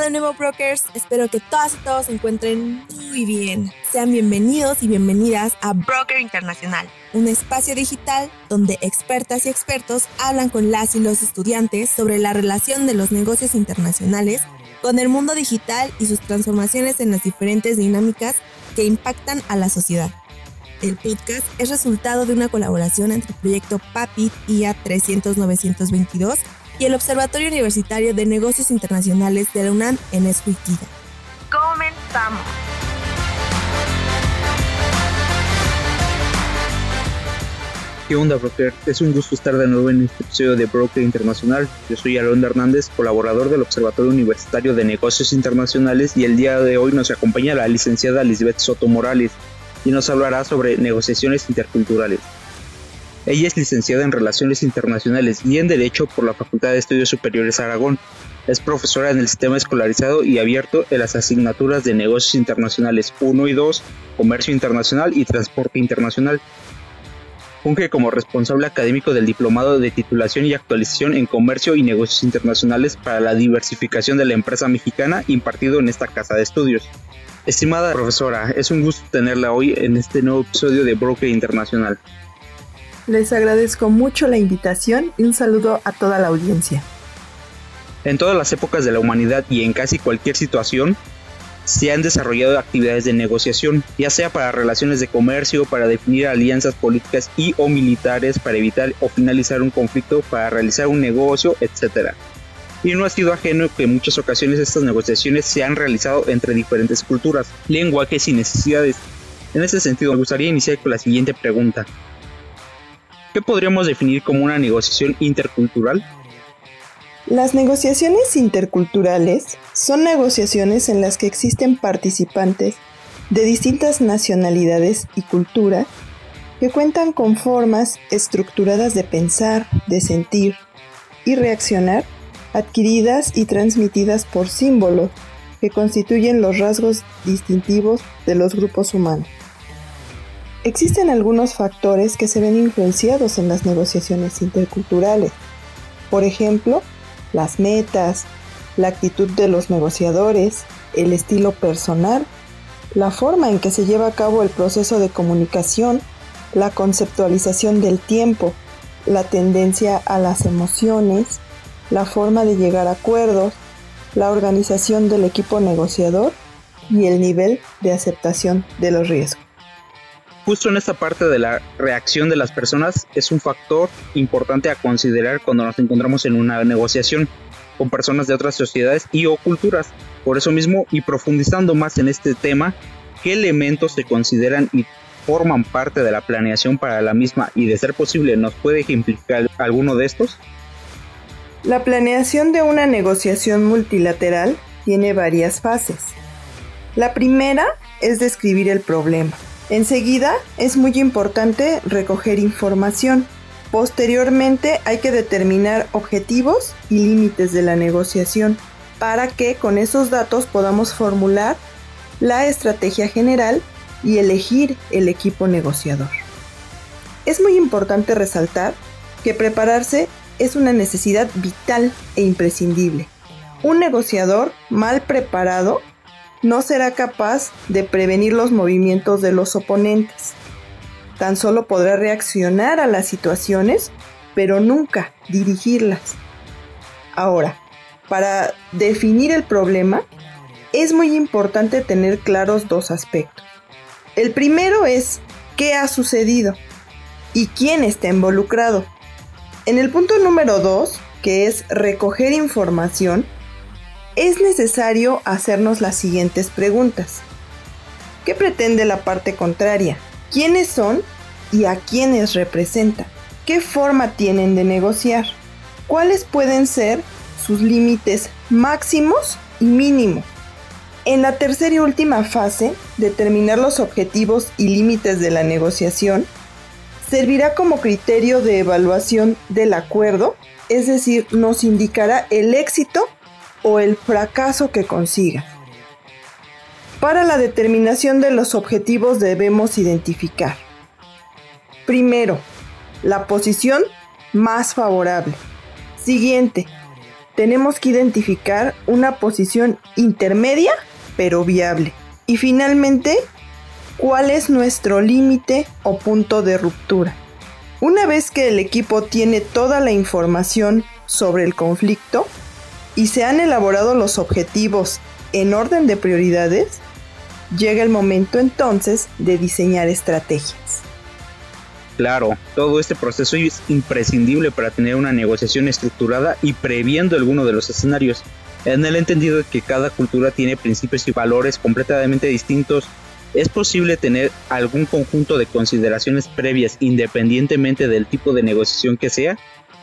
De nuevo brokers, espero que todas y todos se encuentren muy bien. Sean bienvenidos y bienvenidas a Broker Internacional, un espacio digital donde expertas y expertos hablan con las y los estudiantes sobre la relación de los negocios internacionales con el mundo digital y sus transformaciones en las diferentes dinámicas que impactan a la sociedad. El podcast es resultado de una colaboración entre el proyecto PAPIT IA 300-922 y el Observatorio Universitario de Negocios Internacionales de la UNAM en Escuitida. ¡Comenzamos! ¿Qué onda, Broker? Es un gusto estar de nuevo en este episodio de Broker Internacional. Yo soy Alonso Hernández, colaborador del Observatorio Universitario de Negocios Internacionales y el día de hoy nos acompaña la licenciada Lisbeth Soto Morales y nos hablará sobre negociaciones interculturales. Ella es licenciada en Relaciones Internacionales y en Derecho por la Facultad de Estudios Superiores Aragón. Es profesora en el sistema escolarizado y abierto en las asignaturas de Negocios Internacionales 1 y 2, Comercio Internacional y Transporte Internacional. Funge como responsable académico del Diplomado de Titulación y Actualización en Comercio y Negocios Internacionales para la Diversificación de la Empresa Mexicana impartido en esta casa de estudios. Estimada profesora, es un gusto tenerla hoy en este nuevo episodio de Broker Internacional. Les agradezco mucho la invitación y un saludo a toda la audiencia. En todas las épocas de la humanidad y en casi cualquier situación, se han desarrollado actividades de negociación, ya sea para relaciones de comercio, para definir alianzas políticas y o militares, para evitar o finalizar un conflicto, para realizar un negocio, etc. Y no ha sido ajeno que en muchas ocasiones estas negociaciones se han realizado entre diferentes culturas, lenguajes y necesidades. En ese sentido, me gustaría iniciar con la siguiente pregunta. ¿Qué podríamos definir como una negociación intercultural? Las negociaciones interculturales son negociaciones en las que existen participantes de distintas nacionalidades y culturas que cuentan con formas estructuradas de pensar, de sentir y reaccionar adquiridas y transmitidas por símbolos que constituyen los rasgos distintivos de los grupos humanos. Existen algunos factores que se ven influenciados en las negociaciones interculturales. Por ejemplo, las metas, la actitud de los negociadores, el estilo personal, la forma en que se lleva a cabo el proceso de comunicación, la conceptualización del tiempo, la tendencia a las emociones, la forma de llegar a acuerdos, la organización del equipo negociador y el nivel de aceptación de los riesgos justo en esta parte de la reacción de las personas es un factor importante a considerar cuando nos encontramos en una negociación con personas de otras sociedades y o culturas. Por eso mismo, y profundizando más en este tema, ¿qué elementos se consideran y forman parte de la planeación para la misma y de ser posible nos puede ejemplificar alguno de estos? La planeación de una negociación multilateral tiene varias fases. La primera es describir el problema. Enseguida es muy importante recoger información. Posteriormente hay que determinar objetivos y límites de la negociación para que con esos datos podamos formular la estrategia general y elegir el equipo negociador. Es muy importante resaltar que prepararse es una necesidad vital e imprescindible. Un negociador mal preparado no será capaz de prevenir los movimientos de los oponentes. Tan solo podrá reaccionar a las situaciones, pero nunca dirigirlas. Ahora, para definir el problema, es muy importante tener claros dos aspectos. El primero es qué ha sucedido y quién está involucrado. En el punto número dos, que es recoger información, es necesario hacernos las siguientes preguntas. ¿Qué pretende la parte contraria? ¿Quiénes son y a quiénes representan? ¿Qué forma tienen de negociar? ¿Cuáles pueden ser sus límites máximos y mínimos? En la tercera y última fase, determinar los objetivos y límites de la negociación servirá como criterio de evaluación del acuerdo, es decir, nos indicará el éxito o el fracaso que consiga. Para la determinación de los objetivos debemos identificar. Primero, la posición más favorable. Siguiente, tenemos que identificar una posición intermedia pero viable. Y finalmente, ¿cuál es nuestro límite o punto de ruptura? Una vez que el equipo tiene toda la información sobre el conflicto y se han elaborado los objetivos en orden de prioridades, llega el momento entonces de diseñar estrategias. Claro, todo este proceso es imprescindible para tener una negociación estructurada y previendo alguno de los escenarios, en el entendido de que cada cultura tiene principios y valores completamente distintos. Es posible tener algún conjunto de consideraciones previas independientemente del tipo de negociación que sea,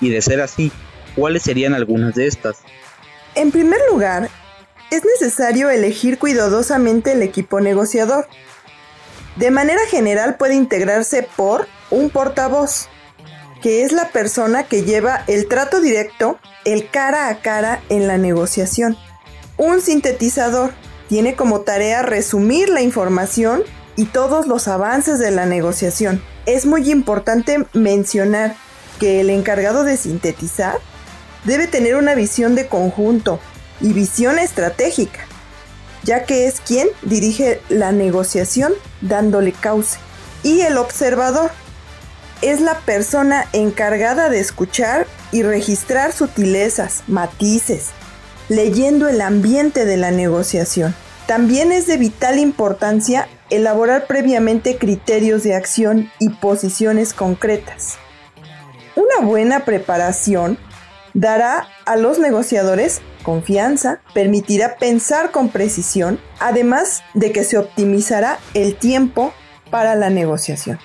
y de ser así, ¿cuáles serían algunas de estas? En primer lugar, es necesario elegir cuidadosamente el equipo negociador. De manera general puede integrarse por un portavoz, que es la persona que lleva el trato directo, el cara a cara en la negociación. Un sintetizador tiene como tarea resumir la información y todos los avances de la negociación. Es muy importante mencionar que el encargado de sintetizar debe tener una visión de conjunto y visión estratégica, ya que es quien dirige la negociación dándole cauce. Y el observador es la persona encargada de escuchar y registrar sutilezas, matices, leyendo el ambiente de la negociación. También es de vital importancia elaborar previamente criterios de acción y posiciones concretas. Una buena preparación dará a los negociadores confianza, permitirá pensar con precisión, además de que se optimizará el tiempo para la negociación.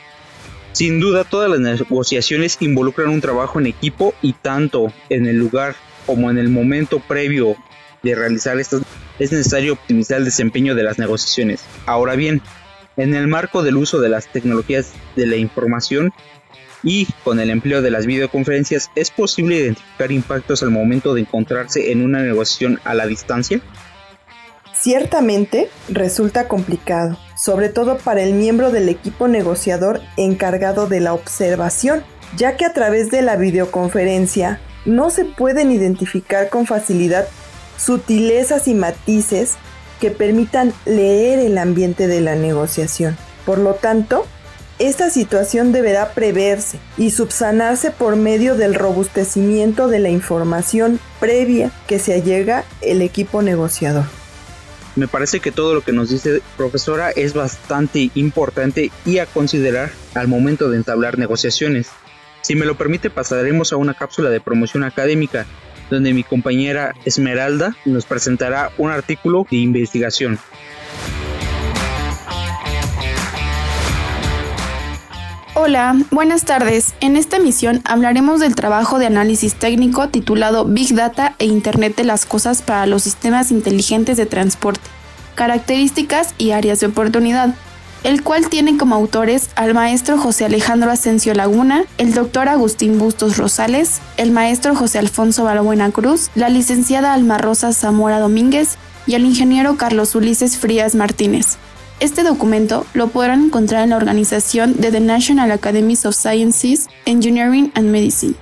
Sin duda, todas las negociaciones involucran un trabajo en equipo y tanto en el lugar como en el momento previo de realizar estas es necesario optimizar el desempeño de las negociaciones. Ahora bien, en el marco del uso de las tecnologías de la información y con el empleo de las videoconferencias, ¿es posible identificar impactos al momento de encontrarse en una negociación a la distancia? Ciertamente resulta complicado, sobre todo para el miembro del equipo negociador encargado de la observación, ya que a través de la videoconferencia no se pueden identificar con facilidad sutilezas y matices que permitan leer el ambiente de la negociación. Por lo tanto, esta situación deberá preverse y subsanarse por medio del robustecimiento de la información previa que se allega el equipo negociador. Me parece que todo lo que nos dice profesora es bastante importante y a considerar al momento de entablar negociaciones. Si me lo permite pasaremos a una cápsula de promoción académica donde mi compañera Esmeralda nos presentará un artículo de investigación. Hola, buenas tardes. En esta emisión hablaremos del trabajo de análisis técnico titulado Big Data e Internet de las Cosas para los Sistemas Inteligentes de Transporte, características y áreas de oportunidad, el cual tiene como autores al maestro José Alejandro Asensio Laguna, el doctor Agustín Bustos Rosales, el maestro José Alfonso Balbuena Cruz, la licenciada Alma Rosa Zamora Domínguez y el ingeniero Carlos Ulises Frías Martínez. Este documento lo podrán encontrar en la organización de The National Academies of Sciences, Engineering and Medicine.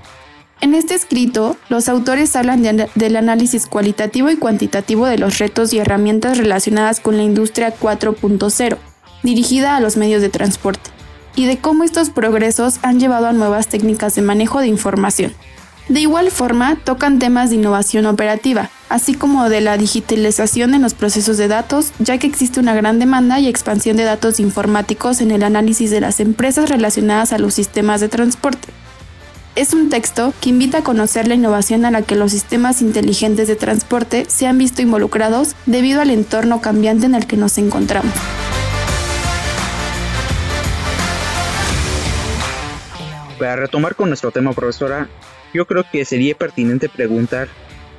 En este escrito, los autores hablan del análisis cualitativo y cuantitativo de los retos y herramientas relacionadas con la industria 4.0, dirigida a los medios de transporte, y de cómo estos progresos han llevado a nuevas técnicas de manejo de información. De igual forma, tocan temas de innovación operativa, así como de la digitalización en los procesos de datos, ya que existe una gran demanda y expansión de datos informáticos en el análisis de las empresas relacionadas a los sistemas de transporte. Es un texto que invita a conocer la innovación a la que los sistemas inteligentes de transporte se han visto involucrados debido al entorno cambiante en el que nos encontramos. Para retomar con nuestro tema, profesora, yo creo que sería pertinente preguntar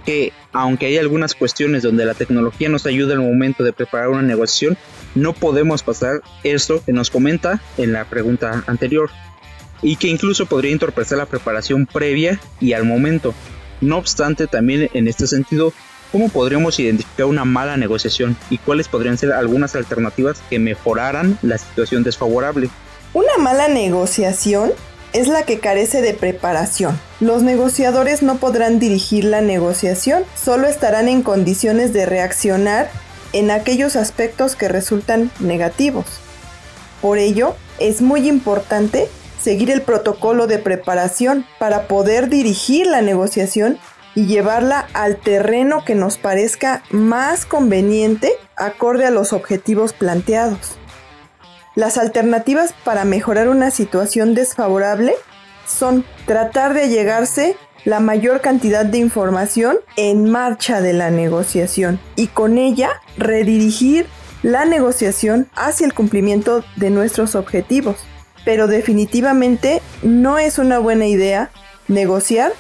que, aunque hay algunas cuestiones donde la tecnología nos ayuda al momento de preparar una negociación, no podemos pasar esto que nos comenta en la pregunta anterior y que incluso podría entorpecer la preparación previa y al momento. No obstante, también en este sentido, ¿cómo podríamos identificar una mala negociación y cuáles podrían ser algunas alternativas que mejoraran la situación desfavorable? Una mala negociación es la que carece de preparación. Los negociadores no podrán dirigir la negociación, solo estarán en condiciones de reaccionar en aquellos aspectos que resultan negativos. Por ello, es muy importante seguir el protocolo de preparación para poder dirigir la negociación y llevarla al terreno que nos parezca más conveniente acorde a los objetivos planteados. Las alternativas para mejorar una situación desfavorable son tratar de llegarse la mayor cantidad de información en marcha de la negociación y con ella redirigir la negociación hacia el cumplimiento de nuestros objetivos. Pero definitivamente no es una buena idea negociar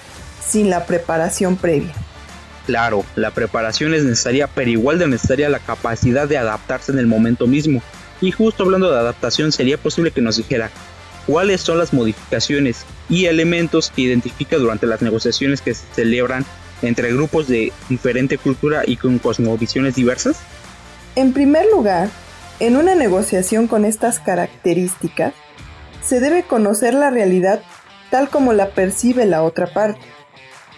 sin la preparación previa. Claro, la preparación es necesaria, pero igual de necesaria la capacidad de adaptarse en el momento mismo. Y justo hablando de adaptación, sería posible que nos dijera cuáles son las modificaciones y elementos que identifica durante las negociaciones que se celebran entre grupos de diferente cultura y con cosmovisiones diversas? En primer lugar, en una negociación con estas características, se debe conocer la realidad tal como la percibe la otra parte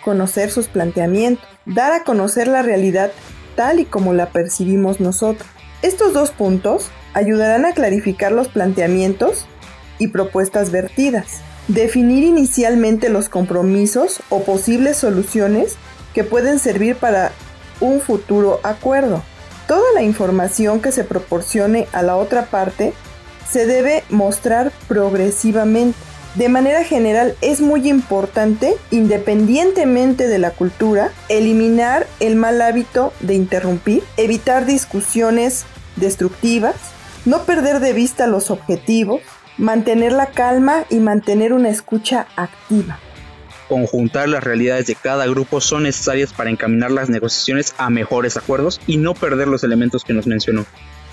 conocer sus planteamientos, dar a conocer la realidad tal y como la percibimos nosotros. Estos dos puntos ayudarán a clarificar los planteamientos y propuestas vertidas, definir inicialmente los compromisos o posibles soluciones que pueden servir para un futuro acuerdo. Toda la información que se proporcione a la otra parte se debe mostrar progresivamente de manera general es muy importante, independientemente de la cultura, eliminar el mal hábito de interrumpir, evitar discusiones destructivas, no perder de vista los objetivos, mantener la calma y mantener una escucha activa. Conjuntar las realidades de cada grupo son necesarias para encaminar las negociaciones a mejores acuerdos y no perder los elementos que nos mencionó.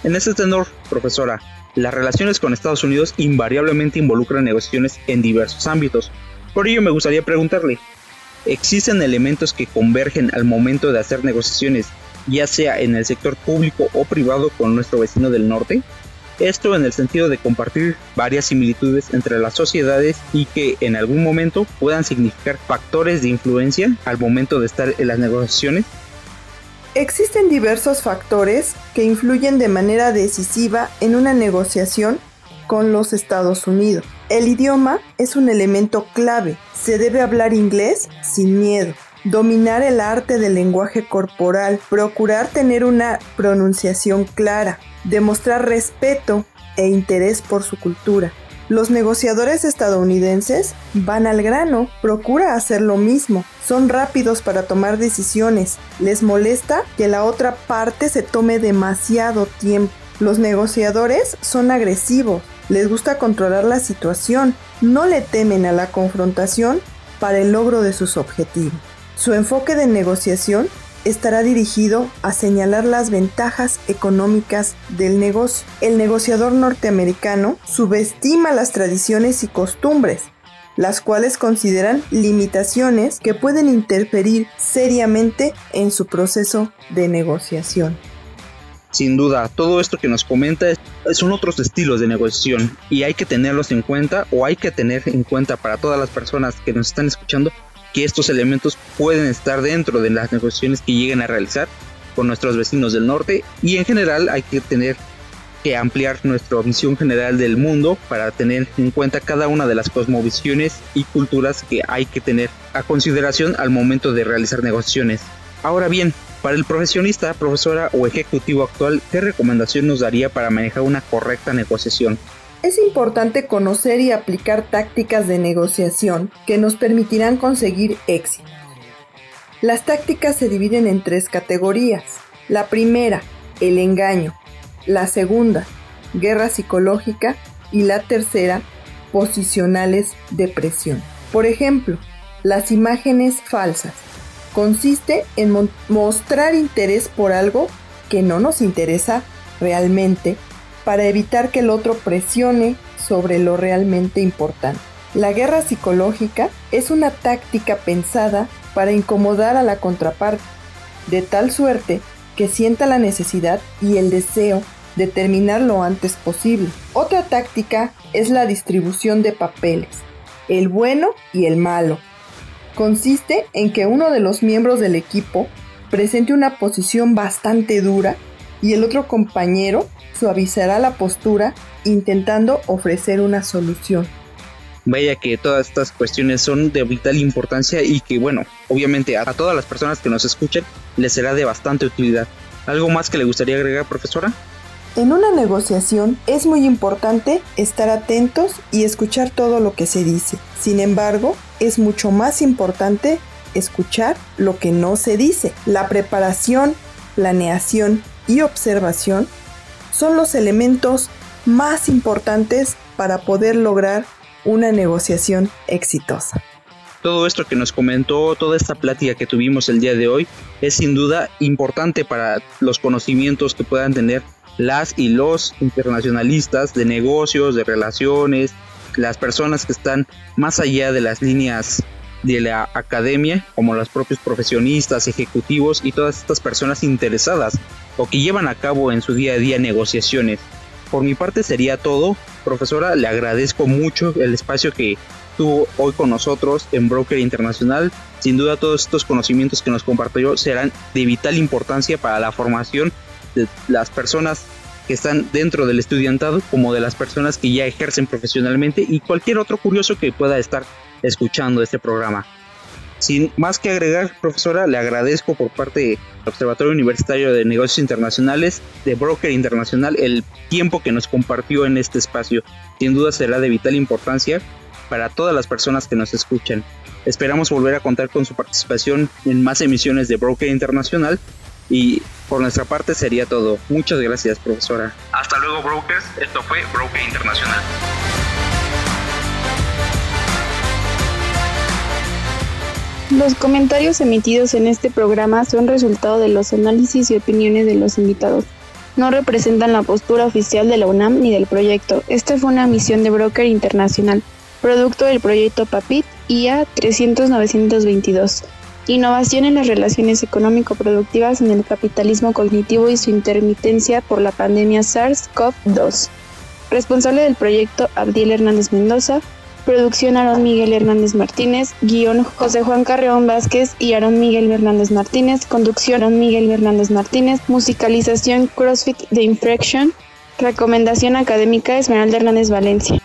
En ese tenor, profesora, las relaciones con Estados Unidos invariablemente involucran negociaciones en diversos ámbitos. Por ello me gustaría preguntarle, ¿existen elementos que convergen al momento de hacer negociaciones, ya sea en el sector público o privado con nuestro vecino del norte? Esto en el sentido de compartir varias similitudes entre las sociedades y que en algún momento puedan significar factores de influencia al momento de estar en las negociaciones Existen diversos factores que influyen de manera decisiva en una negociación con los Estados Unidos. El idioma es un elemento clave. Se debe hablar inglés sin miedo. Dominar el arte del lenguaje corporal. Procurar tener una pronunciación clara. Demostrar respeto e interés por su cultura. Los negociadores estadounidenses van al grano, procura hacer lo mismo, son rápidos para tomar decisiones, les molesta que la otra parte se tome demasiado tiempo. Los negociadores son agresivos, les gusta controlar la situación, no le temen a la confrontación para el logro de sus objetivos. Su enfoque de negociación estará dirigido a señalar las ventajas económicas del negocio. El negociador norteamericano subestima las tradiciones y costumbres, las cuales consideran limitaciones que pueden interferir seriamente en su proceso de negociación. Sin duda, todo esto que nos comenta son otros estilos de negociación y hay que tenerlos en cuenta o hay que tener en cuenta para todas las personas que nos están escuchando que estos elementos pueden estar dentro de las negociaciones que lleguen a realizar con nuestros vecinos del norte y en general hay que tener que ampliar nuestra visión general del mundo para tener en cuenta cada una de las cosmovisiones y culturas que hay que tener a consideración al momento de realizar negociaciones. Ahora bien, para el profesionista, profesora o ejecutivo actual, ¿qué recomendación nos daría para manejar una correcta negociación? Es importante conocer y aplicar tácticas de negociación que nos permitirán conseguir éxito. Las tácticas se dividen en tres categorías. La primera, el engaño. La segunda, guerra psicológica. Y la tercera, posicionales de presión. Por ejemplo, las imágenes falsas. Consiste en mostrar interés por algo que no nos interesa realmente para evitar que el otro presione sobre lo realmente importante. La guerra psicológica es una táctica pensada para incomodar a la contraparte, de tal suerte que sienta la necesidad y el deseo de terminar lo antes posible. Otra táctica es la distribución de papeles. el bueno y el malo. Consiste en que uno de los miembros del equipo presente una posición bastante dura y el otro compañero suavizará la postura intentando ofrecer una solución. Vaya que todas estas cuestiones son de vital importancia y que bueno, obviamente a todas las personas que nos escuchen les será de bastante utilidad. ¿Algo más que le gustaría agregar, profesora? En una negociación es muy importante estar atentos y escuchar todo lo que se dice. Sin embargo, es mucho más importante escuchar lo que no se dice. La preparación, planeación y observación son los elementos más importantes para poder lograr una negociación exitosa. Todo esto que nos comentó, toda esta plática que tuvimos el día de hoy, es sin duda importante para los conocimientos que puedan tener las y los internacionalistas de negocios, de relaciones, las personas que están más allá de las líneas de la academia, como los propios profesionistas, ejecutivos y todas estas personas interesadas o que llevan a cabo en su día a día negociaciones. Por mi parte sería todo. Profesora, le agradezco mucho el espacio que tuvo hoy con nosotros en Broker Internacional. Sin duda todos estos conocimientos que nos compartió serán de vital importancia para la formación de las personas que están dentro del estudiantado como de las personas que ya ejercen profesionalmente y cualquier otro curioso que pueda estar escuchando este programa. Sin más que agregar, profesora, le agradezco por parte del Observatorio Universitario de Negocios Internacionales, de Broker Internacional, el tiempo que nos compartió en este espacio. Sin duda será de vital importancia para todas las personas que nos escuchan. Esperamos volver a contar con su participación en más emisiones de Broker Internacional y por nuestra parte sería todo. Muchas gracias, profesora. Hasta luego, brokers. Esto fue Broker Internacional. Los comentarios emitidos en este programa son resultado de los análisis y opiniones de los invitados. No representan la postura oficial de la UNAM ni del proyecto. Esta fue una misión de Broker Internacional, producto del proyecto PAPIT IA 30922. Innovación en las relaciones económico-productivas en el capitalismo cognitivo y su intermitencia por la pandemia SARS-CoV-2. Responsable del proyecto Abdiel Hernández Mendoza, Producción Aarón Miguel Hernández Martínez. Guión José Juan Carreón Vázquez y Aarón Miguel Hernández Martínez. Conducción Aarón Miguel Hernández Martínez. Musicalización CrossFit de Infraction. Recomendación académica Esmeralda Hernández Valencia.